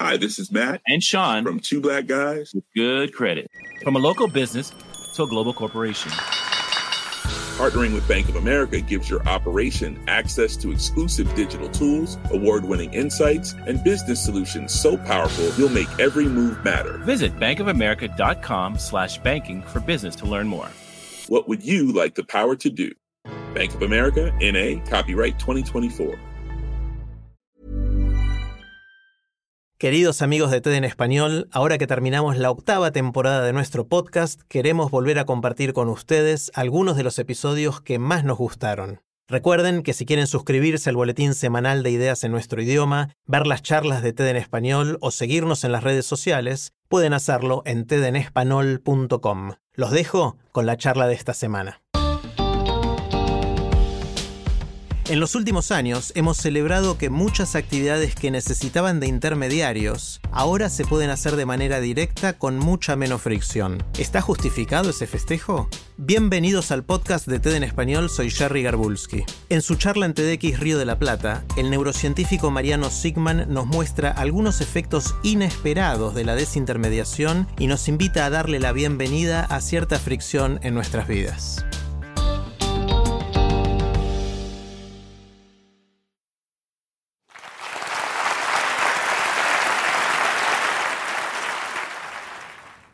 Hi, this is Matt and Sean from Two Black Guys with Good Credit. From a local business to a global corporation. Partnering with Bank of America gives your operation access to exclusive digital tools, award winning insights, and business solutions so powerful you'll make every move matter. Visit bankofamerica.com slash banking for business to learn more. What would you like the power to do? Bank of America, NA, copyright 2024. Queridos amigos de TED en Español, ahora que terminamos la octava temporada de nuestro podcast, queremos volver a compartir con ustedes algunos de los episodios que más nos gustaron. Recuerden que si quieren suscribirse al boletín semanal de ideas en nuestro idioma, ver las charlas de TED en Español o seguirnos en las redes sociales, pueden hacerlo en tedenespanol.com. Los dejo con la charla de esta semana. En los últimos años hemos celebrado que muchas actividades que necesitaban de intermediarios ahora se pueden hacer de manera directa con mucha menos fricción. ¿Está justificado ese festejo? Bienvenidos al podcast de TED en Español, soy Jerry Garbulski. En su charla en TEDx Río de la Plata, el neurocientífico Mariano Sigman nos muestra algunos efectos inesperados de la desintermediación y nos invita a darle la bienvenida a cierta fricción en nuestras vidas.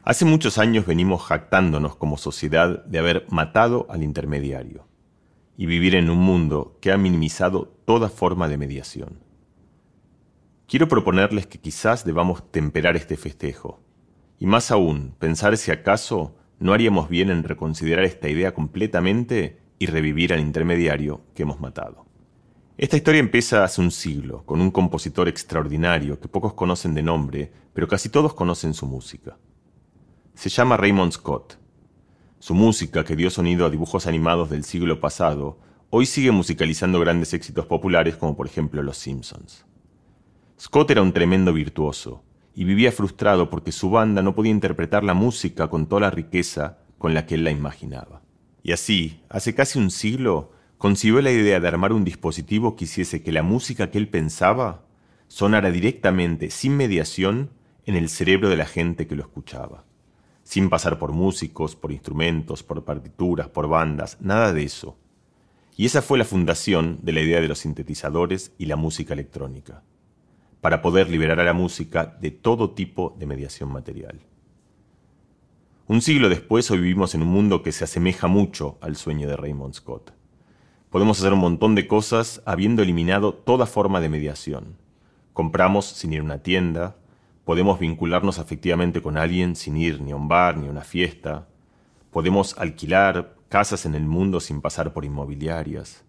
Hace muchos años venimos jactándonos como sociedad de haber matado al intermediario y vivir en un mundo que ha minimizado toda forma de mediación. Quiero proponerles que quizás debamos temperar este festejo, y más aún pensar si acaso no haríamos bien en reconsiderar esta idea completamente y revivir al intermediario que hemos matado. Esta historia empieza hace un siglo, con un compositor extraordinario que pocos conocen de nombre, pero casi todos conocen su música. Se llama Raymond Scott. Su música, que dio sonido a dibujos animados del siglo pasado, hoy sigue musicalizando grandes éxitos populares como por ejemplo Los Simpsons. Scott era un tremendo virtuoso y vivía frustrado porque su banda no podía interpretar la música con toda la riqueza con la que él la imaginaba. Y así, hace casi un siglo, concibió la idea de armar un dispositivo que hiciese que la música que él pensaba sonara directamente, sin mediación, en el cerebro de la gente que lo escuchaba sin pasar por músicos, por instrumentos, por partituras, por bandas, nada de eso. Y esa fue la fundación de la idea de los sintetizadores y la música electrónica, para poder liberar a la música de todo tipo de mediación material. Un siglo después hoy vivimos en un mundo que se asemeja mucho al sueño de Raymond Scott. Podemos hacer un montón de cosas habiendo eliminado toda forma de mediación. Compramos sin ir a una tienda, Podemos vincularnos afectivamente con alguien sin ir ni a un bar ni a una fiesta. Podemos alquilar casas en el mundo sin pasar por inmobiliarias.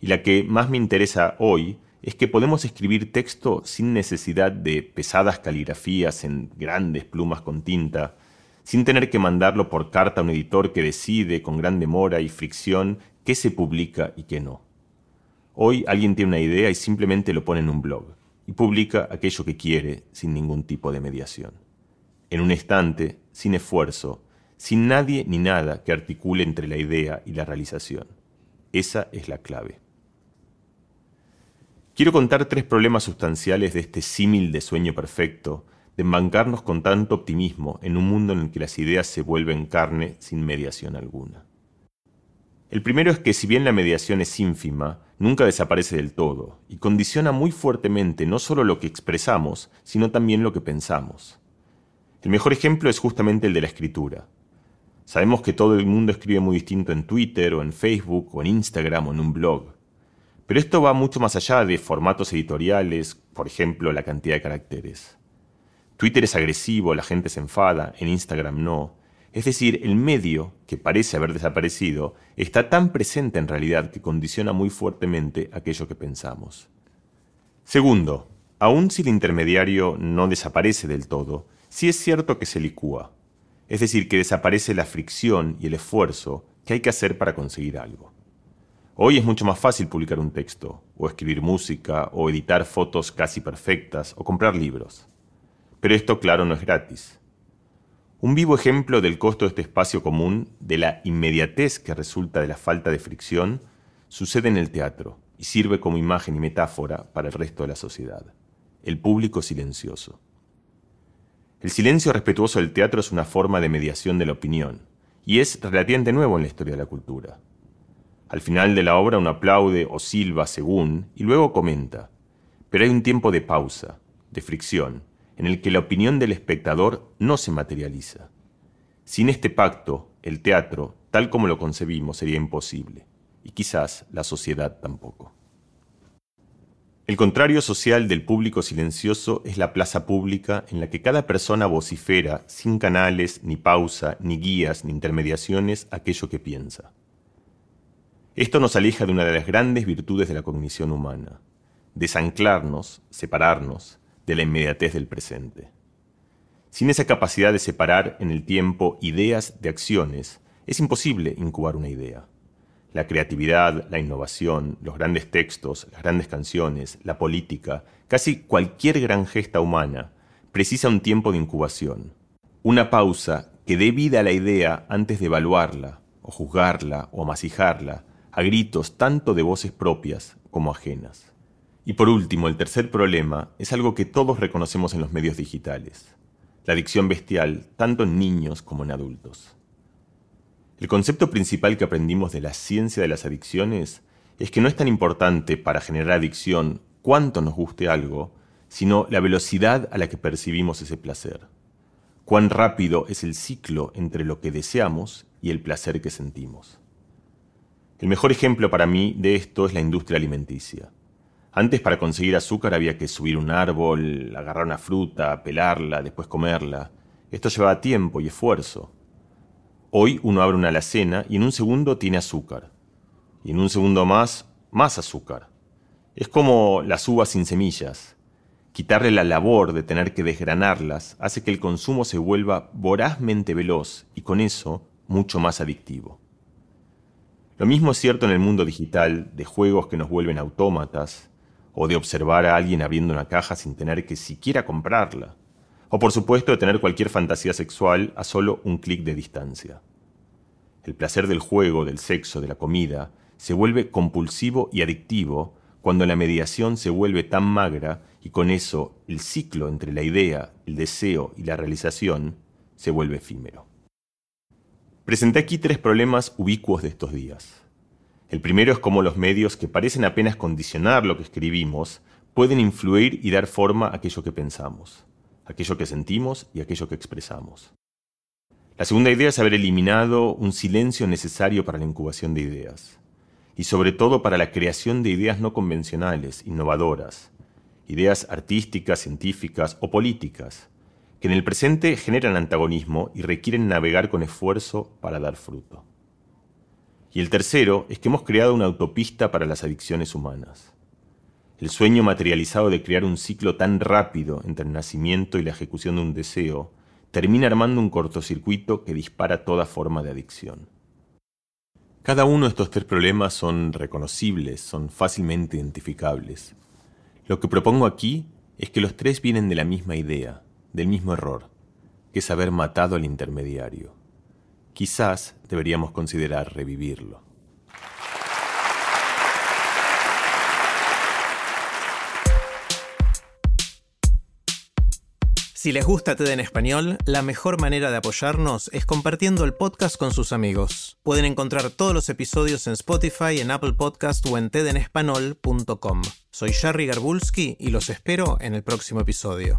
Y la que más me interesa hoy es que podemos escribir texto sin necesidad de pesadas caligrafías en grandes plumas con tinta, sin tener que mandarlo por carta a un editor que decide con gran demora y fricción qué se publica y qué no. Hoy alguien tiene una idea y simplemente lo pone en un blog y publica aquello que quiere sin ningún tipo de mediación. En un instante, sin esfuerzo, sin nadie ni nada que articule entre la idea y la realización. Esa es la clave. Quiero contar tres problemas sustanciales de este símil de sueño perfecto, de embancarnos con tanto optimismo en un mundo en el que las ideas se vuelven carne sin mediación alguna. El primero es que si bien la mediación es ínfima, nunca desaparece del todo y condiciona muy fuertemente no solo lo que expresamos, sino también lo que pensamos. El mejor ejemplo es justamente el de la escritura. Sabemos que todo el mundo escribe muy distinto en Twitter o en Facebook o en Instagram o en un blog. Pero esto va mucho más allá de formatos editoriales, por ejemplo, la cantidad de caracteres. Twitter es agresivo, la gente se enfada, en Instagram no, es decir, el medio, que parece haber desaparecido, está tan presente en realidad que condiciona muy fuertemente aquello que pensamos. Segundo, aun si el intermediario no desaparece del todo, sí es cierto que se licúa, es decir, que desaparece la fricción y el esfuerzo que hay que hacer para conseguir algo. Hoy es mucho más fácil publicar un texto, o escribir música, o editar fotos casi perfectas, o comprar libros. Pero esto, claro, no es gratis. Un vivo ejemplo del costo de este espacio común, de la inmediatez que resulta de la falta de fricción, sucede en el teatro y sirve como imagen y metáfora para el resto de la sociedad. el público silencioso. El silencio respetuoso del teatro es una forma de mediación de la opinión, y es relativamente nuevo en la historia de la cultura. Al final de la obra uno aplaude o silba según, y luego comenta, pero hay un tiempo de pausa, de fricción, en el que la opinión del espectador no se materializa. Sin este pacto, el teatro, tal como lo concebimos, sería imposible, y quizás la sociedad tampoco. El contrario social del público silencioso es la plaza pública en la que cada persona vocifera, sin canales, ni pausa, ni guías, ni intermediaciones, aquello que piensa. Esto nos aleja de una de las grandes virtudes de la cognición humana, desanclarnos, separarnos de la inmediatez del presente. Sin esa capacidad de separar en el tiempo ideas de acciones, es imposible incubar una idea. La creatividad, la innovación, los grandes textos, las grandes canciones, la política, casi cualquier gran gesta humana, precisa un tiempo de incubación. Una pausa que dé vida a la idea antes de evaluarla, o juzgarla, o amasijarla, a gritos tanto de voces propias como ajenas. Y por último, el tercer problema es algo que todos reconocemos en los medios digitales, la adicción bestial, tanto en niños como en adultos. El concepto principal que aprendimos de la ciencia de las adicciones es que no es tan importante para generar adicción cuánto nos guste algo, sino la velocidad a la que percibimos ese placer. Cuán rápido es el ciclo entre lo que deseamos y el placer que sentimos. El mejor ejemplo para mí de esto es la industria alimenticia. Antes para conseguir azúcar había que subir un árbol, agarrar una fruta, pelarla, después comerla. Esto llevaba tiempo y esfuerzo. Hoy uno abre una alacena y en un segundo tiene azúcar. Y en un segundo más, más azúcar. Es como las uvas sin semillas. Quitarle la labor de tener que desgranarlas hace que el consumo se vuelva vorazmente veloz y con eso mucho más adictivo. Lo mismo es cierto en el mundo digital de juegos que nos vuelven autómatas o de observar a alguien abriendo una caja sin tener que siquiera comprarla o por supuesto de tener cualquier fantasía sexual a solo un clic de distancia. El placer del juego, del sexo, de la comida, se vuelve compulsivo y adictivo cuando la mediación se vuelve tan magra y con eso el ciclo entre la idea, el deseo y la realización se vuelve efímero. Presenté aquí tres problemas ubicuos de estos días. El primero es cómo los medios que parecen apenas condicionar lo que escribimos pueden influir y dar forma a aquello que pensamos aquello que sentimos y aquello que expresamos. La segunda idea es haber eliminado un silencio necesario para la incubación de ideas, y sobre todo para la creación de ideas no convencionales, innovadoras, ideas artísticas, científicas o políticas, que en el presente generan antagonismo y requieren navegar con esfuerzo para dar fruto. Y el tercero es que hemos creado una autopista para las adicciones humanas el sueño materializado de crear un ciclo tan rápido entre el nacimiento y la ejecución de un deseo termina armando un cortocircuito que dispara toda forma de adicción. Cada uno de estos tres problemas son reconocibles, son fácilmente identificables. Lo que propongo aquí es que los tres vienen de la misma idea, del mismo error, que es haber matado al intermediario. Quizás deberíamos considerar revivirlo. Si les gusta TED en español, la mejor manera de apoyarnos es compartiendo el podcast con sus amigos. Pueden encontrar todos los episodios en Spotify, en Apple Podcast o en tedenespanol.com. Soy Jerry Garbulski y los espero en el próximo episodio.